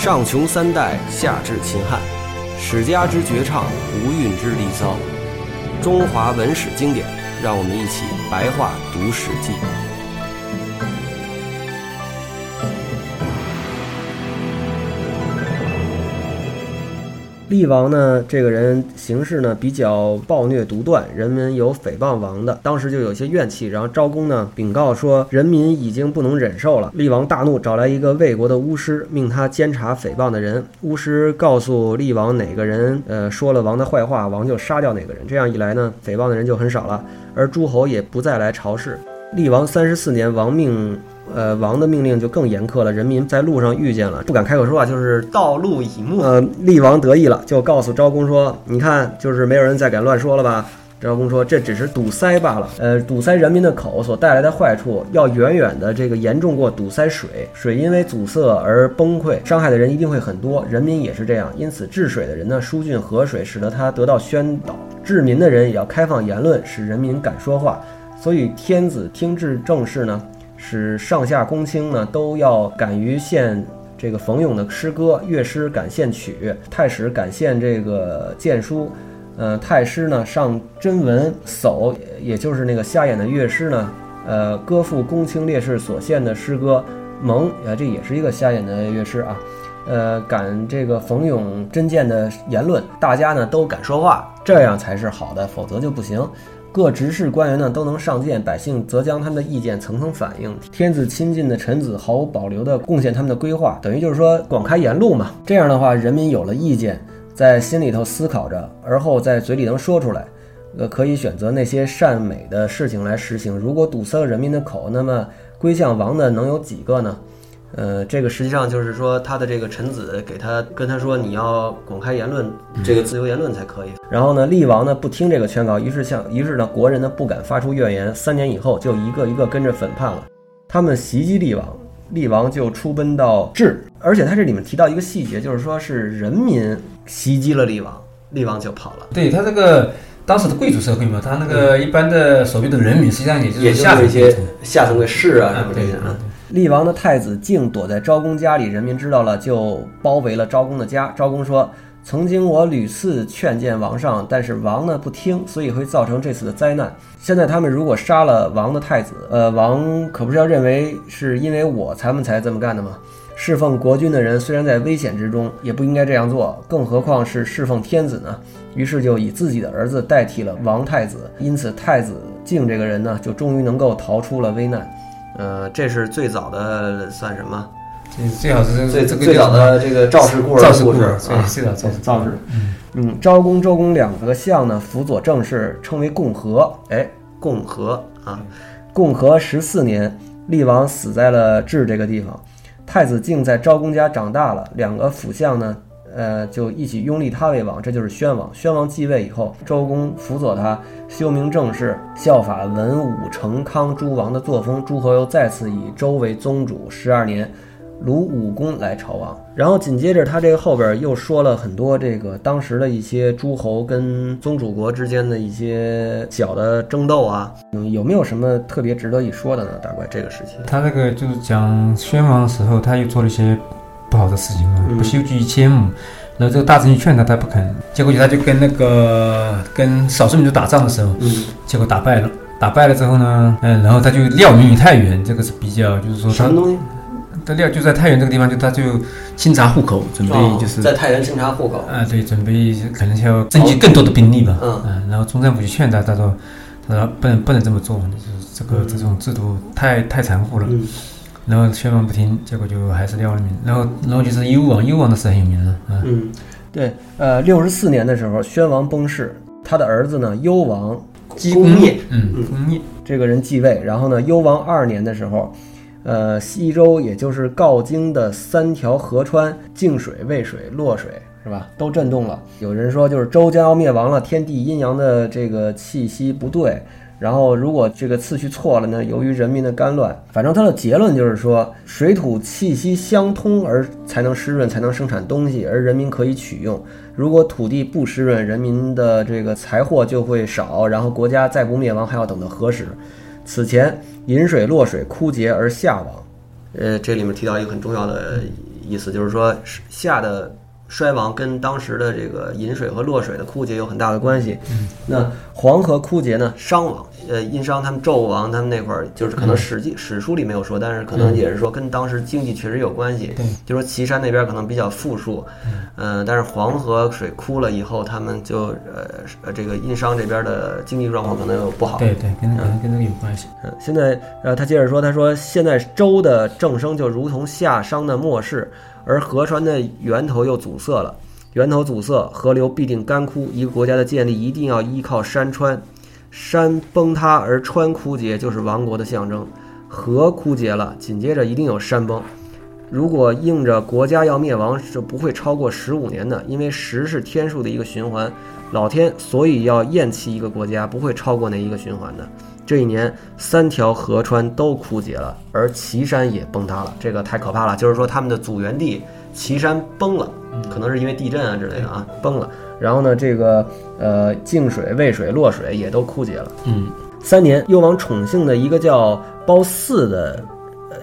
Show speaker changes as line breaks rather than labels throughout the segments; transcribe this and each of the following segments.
上穷三代，下至秦汉，史家之绝唱，无韵之离骚，中华文史经典，让我们一起白话读《史记》。厉王呢，这个人行事呢比较暴虐独断，人们有诽谤王的，当时就有些怨气。然后昭公呢禀告说，人民已经不能忍受了。厉王大怒，找来一个魏国的巫师，命他监察诽谤的人。巫师告诉厉王哪个人呃说了王的坏话，王就杀掉哪个人。这样一来呢，诽谤的人就很少了，而诸侯也不再来朝事。厉王三十四年，王命。呃，王的命令就更严苛了。人民在路上遇见了，不敢开口说话，就是道路以目。呃，厉王得意了，就告诉昭公说：“你看，就是没有人再敢乱说了吧？”昭公说：“这只是堵塞罢了。呃，堵塞人民的口所带来的坏处，要远远的这个严重过堵塞水。水因为阻塞而崩溃，伤害的人一定会很多。人民也是这样，因此治水的人呢，疏浚河水，使得他得到宣导；治民的人也要开放言论，使人民敢说话。所以天子听治政事呢。”使上下公卿呢都要敢于献这个冯咏的诗歌，乐师敢献曲，太史敢献这个谏书，呃，太师呢上真文，叟也就是那个瞎眼的乐师呢，呃，歌赋公卿烈士所献的诗歌，蒙啊，这也是一个瞎眼的乐师啊，呃，敢这个冯咏真谏的言论，大家呢都敢说话，这样才是好的，否则就不行。各执事官员呢都能上谏，百姓则将他们的意见层层反映。天子亲近的臣子毫无保留地贡献他们的规划，等于就是说广开言路嘛。这样的话，人民有了意见，在心里头思考着，而后在嘴里能说出来，呃，可以选择那些善美的事情来实行。如果堵塞了人民的口，那么归向王的能有几个呢？呃，这个实际上就是说，他的这个臣子给他跟他说，你要广开言论，这个自由言论才可以。然后呢，厉王呢不听这个劝告，于是向于是呢，国人呢不敢发出怨言。三年以后，就一个一个跟着反叛了。他们袭击厉王，厉王就出奔到治。而且他这里面提到一个细节，就是说是人民袭击了厉王，厉王就跑了。
对他这个当时的贵族社会嘛，他那个一般的所谓的人民，实际上也就是
下层一些下层的士啊什么
这
些啊。厉王的太子竟躲在昭公家里，人民知道了就包围了昭公的家。昭公说：“曾经我屡次劝谏王上，但是王呢不听，所以会造成这次的灾难。现在他们如果杀了王的太子，呃，王可不是要认为是因为我才们才这么干的吗？侍奉国君的人虽然在危险之中，也不应该这样做，更何况是侍奉天子呢？于是就以自己的儿子代替了王太子，因此太子敬这个人呢，就终于能够逃出了危难。”呃，这是最早的算什么？
这最早是
最最早的这个赵氏故事。
赵氏故
事
啊，最早
赵赵氏。嗯，昭公、周公两个相呢，辅佐政事，称为共和。哎，共和啊，共和十四年，厉王死在了治这个地方，太子敬在昭公家长大了，两个辅相呢。呃，就一起拥立他为王，这就是宣王。宣王继位以后，周公辅佐他，修明政事，效法文武成康诸王的作风。诸侯又再次以周为宗主。十二年，鲁武公来朝王。然后紧接着，他这个后边又说了很多这个当时的一些诸侯跟宗主国之间的一些小的争斗啊。嗯，有没有什么特别值得一说的呢？大怪这个时期，
他这个就是讲宣王的时候，他又做了一些。不好的事情嘛，不修己千亩，然后这个大臣就劝他，他不肯，结果就他就跟那个跟少数民族打仗的时候，结果打败了，打败了之后呢，嗯，然后他就料民于太原，这个是比较就是说
什么东西？
他料就在太原这个地方，就他就清查户口，准备就是
在太原清查户口。
啊，对，准备可能要征集更多的兵力吧，嗯，然后中政府就劝他，他说，他说不能不能这么做，就是这个这种制度太太残酷了。然后宣王不听，结果就还是掉了命。然后，然后就是幽王，幽王的事很有名了啊。
嗯，对，呃，六十四年的时候，宣王崩逝，他的儿子呢，幽王
姬公业，嗯，公灭
这个人继位。然后呢，幽王二年的时候，呃，西周也就是镐京的三条河川，泾水、渭水、洛水，是吧？都震动了。有人说，就是周将要灭亡了，天地阴阳的这个气息不对。然后，如果这个次序错了呢？由于人民的干乱，反正他的结论就是说，水土气息相通而才能湿润，才能生产东西，而人民可以取用。如果土地不湿润，人民的这个财货就会少，然后国家再不灭亡，还要等到何时？此前饮水落水枯竭而下亡。呃，这里面提到一个很重要的意思，就是说夏的衰亡跟当时的这个饮水和落水的枯竭有很大的关系。那黄河枯竭呢，商王。呃，殷商他们纣王他们那块儿，就是可能史记史书里没有说，但是可能也是说跟当时经济确实有关系。
对，
就说岐山那边可能比较富庶，嗯，但是黄河水枯了以后，他们就呃呃这个殷商这边的经济状况可能又不好。
对对，跟可能跟这个有关系。
嗯，现在呃他接着说，他说现在周的政声就如同夏商的末世，而河川的源头又阻塞了，源头阻塞，河流必定干枯。一个国家的建立一定要依靠山川。山崩塌而川枯竭，就是亡国的象征。河枯竭了，紧接着一定有山崩。如果硬着国家要灭亡，是不会超过十五年的，因为十是天数的一个循环。老天所以要厌弃一个国家，不会超过那一个循环的。这一年，三条河川都枯竭了，而岐山也崩塌了。这个太可怕了，就是说他们的祖源地岐山崩了，可能是因为地震啊之类的啊，崩了。然后呢，这个呃，泾水、渭水、洛水也都枯竭了。
嗯，
三年，幽王宠幸的一个叫褒姒的，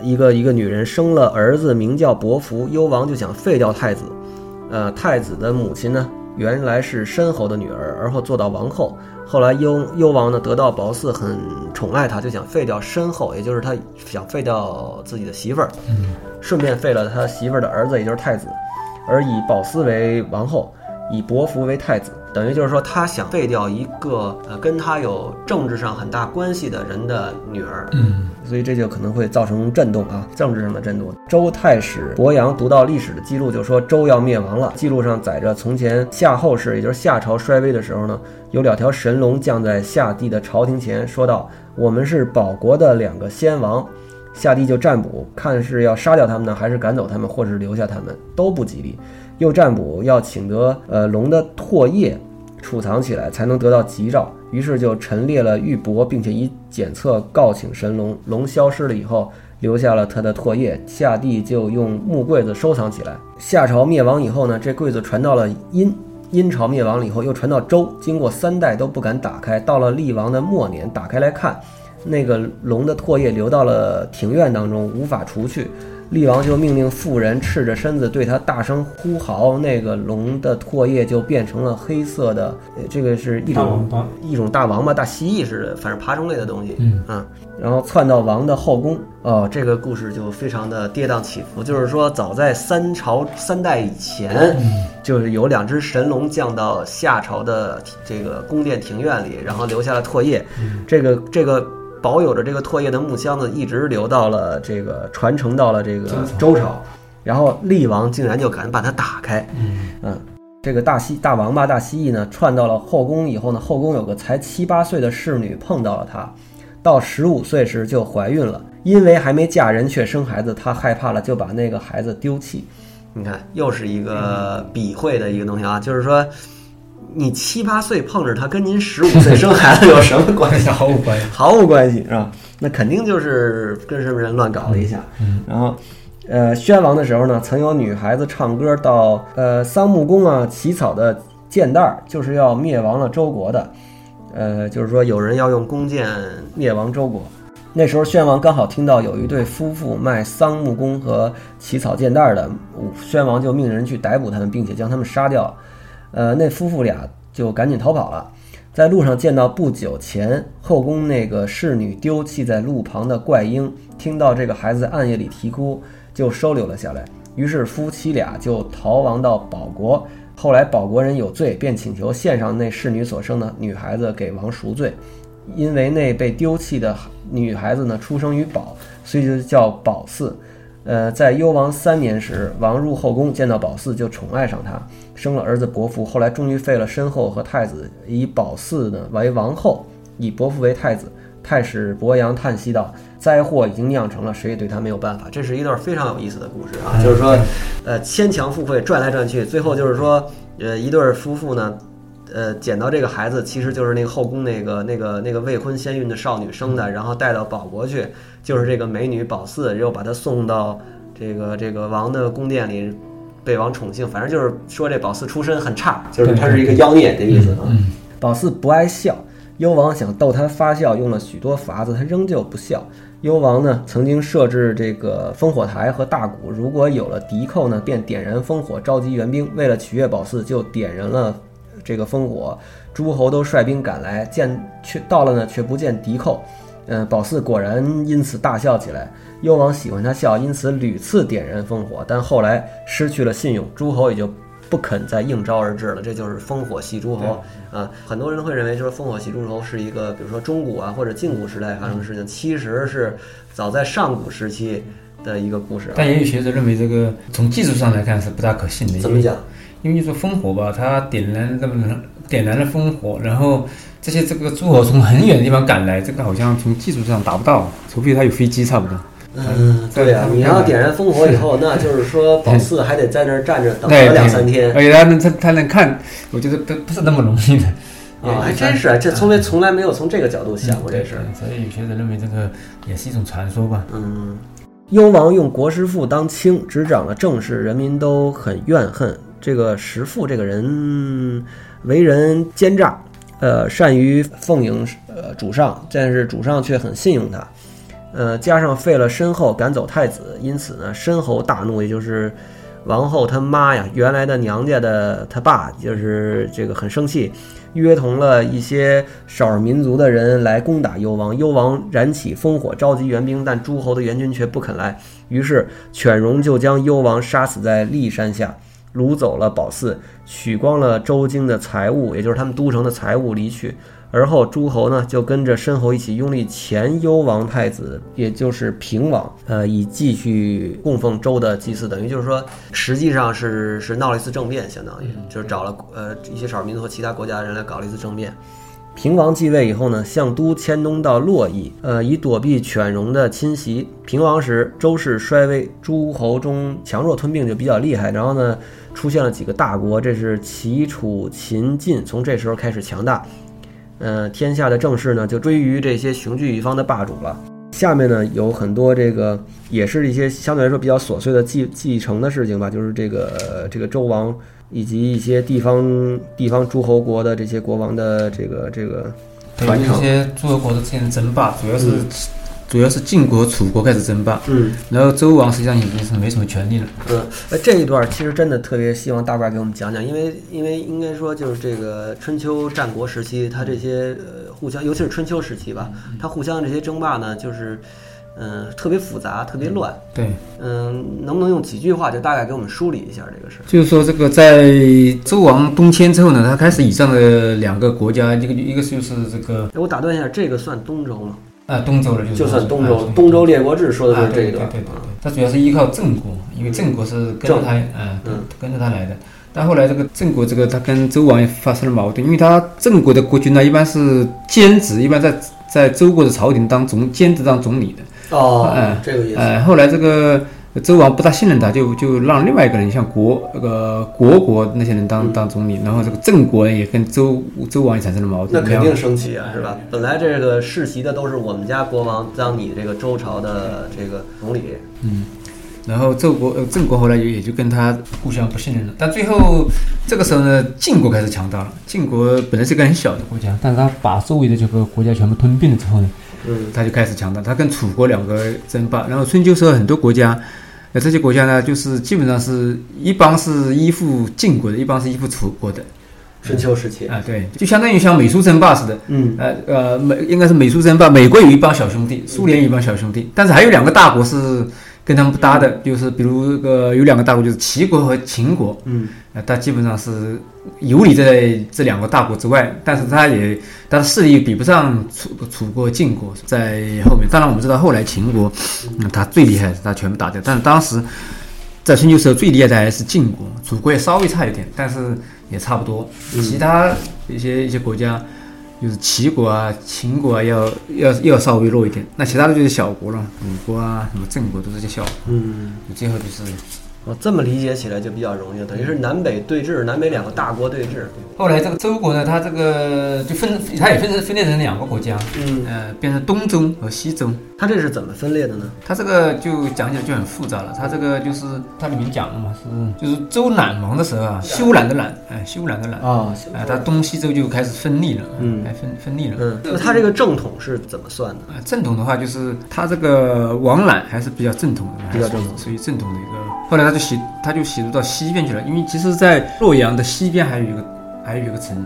一个一个女人生了儿子，名叫伯服。幽王就想废掉太子。呃，太子的母亲呢，原来是申侯的女儿，而后做到王后。后来幽幽王呢，得到褒姒很宠爱他，就想废掉申后，也就是他想废掉自己的媳妇儿，顺便废了他媳妇儿的儿子，也就是太子，而以褒姒为王后。以伯服为太子，等于就是说他想废掉一个呃跟他有政治上很大关系的人的女儿，
嗯，
所以这就可能会造成震动啊，政治上的震动。周太史伯阳读到历史的记录，就说周要灭亡了。记录上载着从前夏后氏，也就是夏朝衰微的时候呢，有两条神龙降在夏帝的朝廷前，说道：“我们是保国的两个先王。”夏帝就占卜，看是要杀掉他们呢，还是赶走他们，或是留下他们，都不吉利。又占卜要请得呃龙的唾液储藏起来，才能得到吉兆。于是就陈列了玉帛，并且以检测告请神龙。龙消失了以后，留下了他的唾液。夏帝就用木柜子收藏起来。夏朝灭亡以后呢，这柜子传到了殷。殷朝灭亡了以后，又传到周。经过三代都不敢打开，到了厉王的末年，打开来看，那个龙的唾液流到了庭院当中，无法除去。厉王就命令妇人赤着身子对他大声呼嚎，那个龙的唾液就变成了黑色的，这个是一种一种大王八、大蜥蜴似的，反正爬虫类的东西。
嗯
啊，然后窜到王的后宫。哦，这个故事就非常的跌宕起伏。就是说，早在三朝三代以前，就是有两只神龙降到夏朝的这个宫殿庭院里，然后留下了唾液。这个这个。保有着这个唾液的木箱子一直流到了这个传承到了这个周朝，然后厉王竟然就敢把它打开，嗯，这个大西大王八大蜥蜴呢窜到了后宫以后呢，后宫有个才七八岁的侍女碰到了它，到十五岁时就怀孕了，因为还没嫁人却生孩子，她害怕了就把那个孩子丢弃。你看，又是一个笔会的一个东西啊，就是说。你七八岁碰着他，跟您十五岁生孩子有什么关系？
毫无关系，
毫无关系，是吧？那肯定就是跟什么人乱搞了一下。
嗯，
然后，呃，宣王的时候呢，曾有女孩子唱歌到呃桑木宫啊起草的箭袋儿，就是要灭亡了周国的。呃，就是说有人要用弓箭灭亡周国。那时候宣王刚好听到有一对夫妇卖桑木弓和起草箭袋的，宣王就命人去逮捕他们，并且将他们杀掉。呃，那夫妇俩就赶紧逃跑了，在路上见到不久前后宫那个侍女丢弃在路旁的怪婴，听到这个孩子在暗夜里啼哭，就收留了下来。于是夫妻俩就逃亡到保国。后来保国人有罪，便请求献上那侍女所生的女孩子给王赎罪，因为那被丢弃的女孩子呢出生于保，所以就叫保嗣。呃，在幽王三年时，王入后宫，见到褒姒就宠爱上她，生了儿子伯服。后来终于废了申后和太子，以褒姒呢为王后，以伯服为太子。太史伯阳叹息道：“灾祸已经酿成了，谁也对他没有办法。”这是一段非常有意思的故事啊，就是说，呃，牵强附会，转来转去，最后就是说，呃，一对夫妇呢。呃，捡到这个孩子，其实就是那个后宫那个那个那个未婚先孕的少女生的，然后带到保国去，就是这个美女保四，又把她送到这个这个王的宫殿里，被王宠幸。反正就是说这保四出身很差，就是他是一个妖孽的意思啊。保四不爱笑，幽王想逗他发笑，用了许多法子，他仍旧不笑。幽王呢曾经设置这个烽火台和大鼓，如果有了敌寇呢，便点燃烽火召集援兵。为了取悦保四，就点燃了这个烽火。诸侯都率兵赶来，见却到了呢，却不见敌寇。嗯，褒姒果然因此大笑起来。幽王喜欢他笑，因此屡次点燃烽火，但后来失去了信用，诸侯也就不肯再应招而至了。这就是烽火戏诸侯啊！很多人会认为，就是烽火戏诸侯是一个，比如说中古啊或者近古时代发生的事情，其实是早在上古时期的一个故事。
但也有学者认为，这个从技术上来看是不大可信的。
怎么讲？
因为你说烽火吧，它点燃这么点燃了烽火，然后这些这个诸侯从很远的地方赶来，这个好像从技术上达不到，除非他有飞机，差不多。
嗯，对呀，你要点燃烽火以后，那就是说 宝四还得在那儿站着等个两三天，
而且他能他他能看，我觉得不不是那么容易的
啊，还真是，这从来从来没有从这个角度想过这事儿，
所以有些人认为这个也是一种传说吧。
嗯，幽王用国师父当卿，执掌了政事，人民都很怨恨这个石父这个人，为人奸诈，呃，善于奉迎呃主上，但是主上却很信用他。呃，加上废了申后，赶走太子，因此呢，申侯大怒，也就是王后他妈呀，原来的娘家的他爸，就是这个很生气，约同了一些少数民族的人来攻打幽王。幽王燃起烽火，召集援兵，但诸侯的援军却不肯来，于是犬戎就将幽王杀死在骊山下，掳走了宝寺，取光了周京的财物，也就是他们都城的财物，离去。而后诸侯呢，就跟着申侯一起拥立前幽王太子，也就是平王，呃，以继续供奉周的祭祀。等于就是说，实际上是是闹了一次政变，相当于就是找了呃一些少数民族和其他国家的人来搞了一次政变。平王继位以后呢，向都迁东到洛邑，呃，以躲避犬戎的侵袭。平王时，周氏衰微，诸侯中强弱吞并就比较厉害。然后呢，出现了几个大国，这是齐、楚、秦、晋，从这时候开始强大。呃，天下的政事呢，就追于这些雄踞一方的霸主了。下面呢，有很多这个，也是一些相对来说比较琐碎的继继承的事情吧，就是这个这个周王以及一些地方地方诸侯国的这些国王的这个这个传承。
一些诸侯国的之间的争霸，主要是。主要是晋国、楚国开始争霸，
嗯，
然后周王实际上已经是没什么权利了，
嗯，那这一段其实真的特别希望大怪给我们讲讲，因为因为应该说就是这个春秋战国时期，它这些呃互相，尤其是春秋时期吧，它互相这些争霸呢，就是嗯特别复杂，特别乱，
对，
嗯，能不能用几句话就大概给我们梳理一下这个事？
就是说这个在周王东迁之后呢，他开始以上的两个国家，一个一个就是这个，
我打断一下，这个算东周吗？
啊，东周了
就
就
算东周，东周列国志说的就是这一段。
对对对，他主要是依靠郑国，因为郑国是跟着他，嗯，跟着他来的。但后来这个郑国这个他跟周王也发生了矛盾，因为他郑国的国君呢一般是兼职，一般在在周国的朝廷当总兼职当总理的。
哦，嗯，这个意思。
哎，后来这个。周王不大信任他，就就让另外一个人，像国那个国国那些人当当总理，然后这个郑国也跟周周王也产生了矛盾。
那肯定生气啊，是吧？本来这个世袭的都是我们家国王当你这个周朝的这个总理，
嗯，然后周国呃郑国后来也也就跟他互相不信任了。但最后这个时候呢，晋国开始强大了。晋国本来是个很小的国家，但是他把周围的这个国家全部吞并了之后呢，
嗯，
他就开始强大。他跟楚国两个争霸，然后春秋时候很多国家。那这些国家呢，就是基本上是一帮是依附晋国的，一帮是依附楚国的。
春秋时期
啊，对，就相当于像美苏争霸似的。
嗯，
呃呃，美应该是美苏争霸，美国有一帮小兄弟，苏联有一帮小兄弟，但是还有两个大国是。跟他们不搭的，就是比如这个有两个大国，就是齐国和秦国。
嗯，
呃，他基本上是游离在这两个大国之外，但是他也他的势力比不上楚楚国、晋国在后面。当然，我们知道后来秦国，嗯，他最厉害，他全部打掉。但是当时在春秋时候最厉害的还是晋国，楚国也稍微差一点，但是也差不多。其他一些一些国家。就是齐国啊、秦国啊，要要要稍微弱一点，那其他的就是小国了，鲁国啊、什么郑国都是些小。
嗯，
最后就是
哦，这么理解起来就比较容易了，等于是南北对峙，南北两个大国对峙。
后来这个周国呢，它这个就分，它也分成分裂成两个国家，
嗯，
呃，变成东周和西周。
它这是怎么分裂的呢？
它这个就讲起来就很复杂了。它这个就是它里面讲了嘛，是就是周赧王的时候啊，修赧的赧，哎，修赧的赧
啊，
哎，它东西周就开始分立了，
嗯，
哎，分分立了。
嗯，那它这个正统是怎么算的？
啊，正统的话就是它这个王赧还是比较正统的，
比较正统，
属于正统的一个。后来他就写，他就写入到西边去了，因为其实，在洛阳的西边还有一个，还有一个城，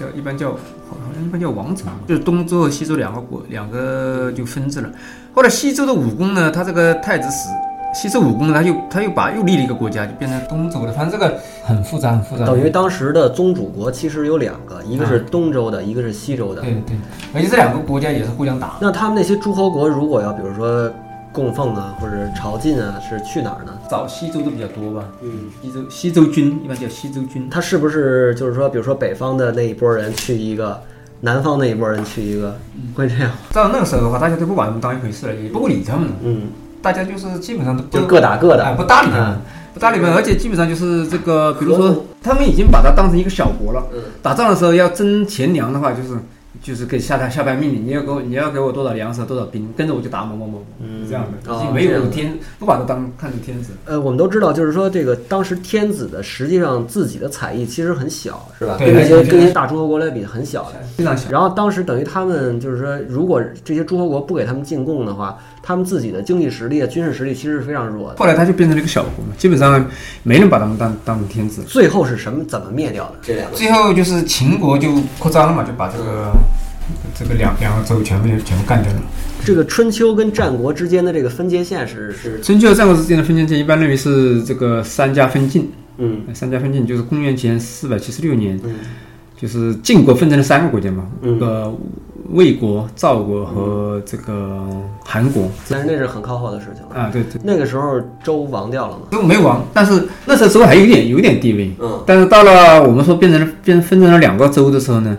叫一般叫好像一般叫王城，就是东周和西周两个国，两个就分治了。后来西周的武功呢，他这个太子死，西周武功呢他又他又把又立了一个国家，就变成东周了。反正这个很复杂，很复杂。
等于当时的宗主国其实有两个，一个是东周的，一个是西周的。
对对，而且这两个国家也是互相打。
那他们那些诸侯国如果要比如说。供奉啊，或者朝觐啊，是去哪儿呢？
找西周的比较多吧。嗯，西周西周军一般叫西周军。
他是不是就是说，比如说北方的那一波人去一个，南方那一波人去一个，会这样？
到那个时候的话，大家都不把他们当一回事了，也不会理他们。
嗯，
大家就是基本上都
就各打各的，
不搭理他们，不搭理他们，而且基本上就是这个，比如说他们已经把它当成一个小国了。嗯，打仗的时候要征钱粮的话，就是。就是给下达下达命令，你要给我你要给我多少粮食多少兵，跟着我就打某某某，嗯，这样的，没有天不把他当看成天子。
呃，我们都知道，就是说这个当时天子的实际上自己的采邑其实很小，是吧？
跟
那些跟那些大诸侯国来比很小的，
非常小。
然后当时等于他们就是说，如果这些诸侯国不给他们进贡的话，他们自己的经济实力、军事实力其实是非常弱的。
后来他就变成了一个小国嘛，基本上没人把他们当当成天子。
最后是什么？怎么灭掉的？这两个？
最后就是秦国就扩张了嘛，就把这个。这个两两个州全部全部干掉了。
这个春秋跟战国之间的这个分界线是是
春秋和战国之间的分界线，一般认为是这个三家分晋。
嗯，
三家分晋就是公元前四百七十六年，就是晋国分成了三个国家嘛，呃，魏国、赵国和这个韩国。
但是那是很靠后的事情了
啊，对对。
那个时候周亡掉了吗？
周没亡，但是那时候周还有点有点地位。嗯，但是到了我们说变成了变分成了两个州的时候呢？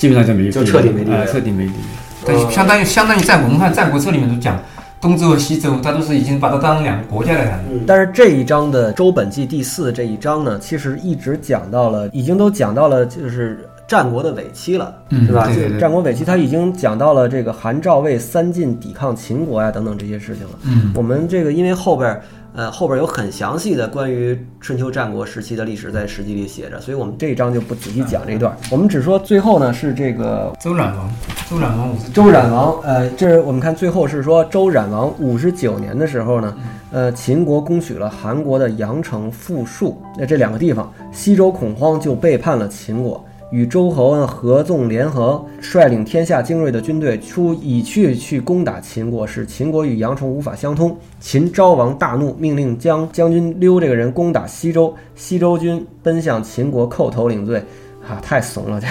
基本上就没
就彻底没地
位，彻底没地位。但相当于相当于战国，我们看《战国策》里面都讲东周和西周，它都是已经把它当两个国家来看。
但是这一章的《周本纪》第四这一章呢，其实一直讲到了，已经都讲到了，就是战国的尾期了，是吧？战国尾期，他已经讲到了这个韩赵魏三晋抵抗秦国呀等等这些事情了。
嗯，
我们这个因为后边。呃，后边有很详细的关于春秋战国时期的历史在史记里写着，所以我们这一章就不仔细讲这一段。我们只说最后呢是这个
周冉王，周冉王五
周冉王，呃，这是我们看最后是说周冉王五十九年的时候呢，呃，秦国攻取了韩国的阳城、富庶，那这两个地方，西周恐慌就背叛了秦国。与周侯合纵联合，率领天下精锐的军队出，以去去攻打秦国，使秦国与杨崇无法相通。秦昭王大怒，命令将将军溜这个人攻打西周，西周军奔向秦国，叩头领罪。啊，太怂了，这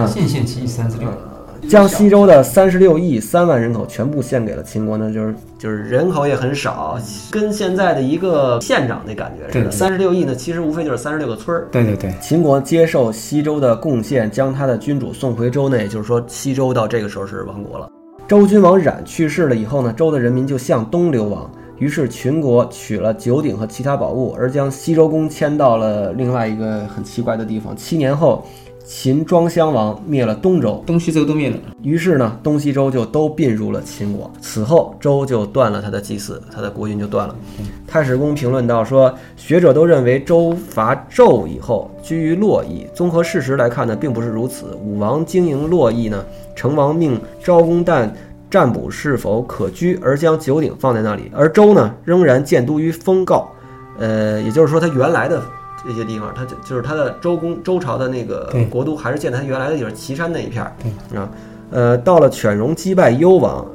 啊，献献其三十六。
将西周的三十六亿三万人口全部献给了秦国呢，就是就是人口也很少，跟现在的一个县长那感觉似的。三十六亿呢，其实无非就是三十六个村儿。
对对对，
秦国接受西周的贡献，将他的君主送回周内，就是说西周到这个时候是亡国了。周君王冉去世了以后呢，周的人民就向东流亡，于是秦国取了九鼎和其他宝物，而将西周公迁到了另外一个很奇怪的地方。七年后。秦庄襄王灭了东周，
东西周都灭了。
于是呢，东西周就都并入了秦国。此后，周就断了他的祭祀，他的国运就断了。太史公评论道说，学者都认为周伐纣以后居于洛邑。综合事实来看呢，并不是如此。武王经营洛邑呢，成王命昭公旦占卜是否可居，而将九鼎放在那里。而周呢，仍然建都于封诰。呃，也就是说，他原来的。这些地方，它就就是它的周公周朝的那个国都，还是建在它原来的地方岐山那一片儿啊。呃，到了犬戎击败幽王，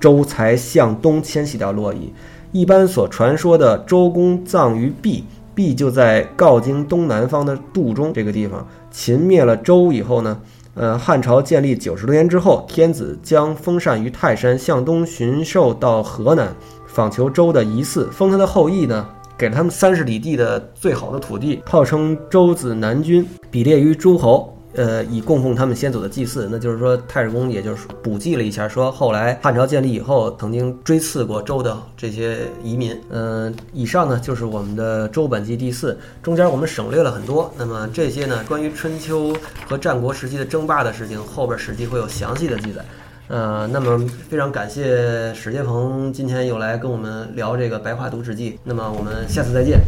周才向东迁徙到洛邑。一般所传说的周公葬于毕，毕就在镐京东南方的杜中这个地方。秦灭了周以后呢，呃，汉朝建立九十多年之后，天子将封禅于泰山，向东巡狩到河南，访求周的遗祀，封他的后裔呢。给了他们三十里地的最好的土地，号称周子南君，比列于诸侯。呃，以供奉他们先祖的祭祀。那就是说，太史公也就是补记了一下，说后来汉朝建立以后，曾经追赐过周的这些移民。嗯，以上呢就是我们的周本纪第四，中间我们省略了很多。那么这些呢，关于春秋和战国时期的争霸的事情，后边史记会有详细的记载。呃，那么非常感谢史杰鹏今天又来跟我们聊这个《白话读史记》，那么我们下次再见。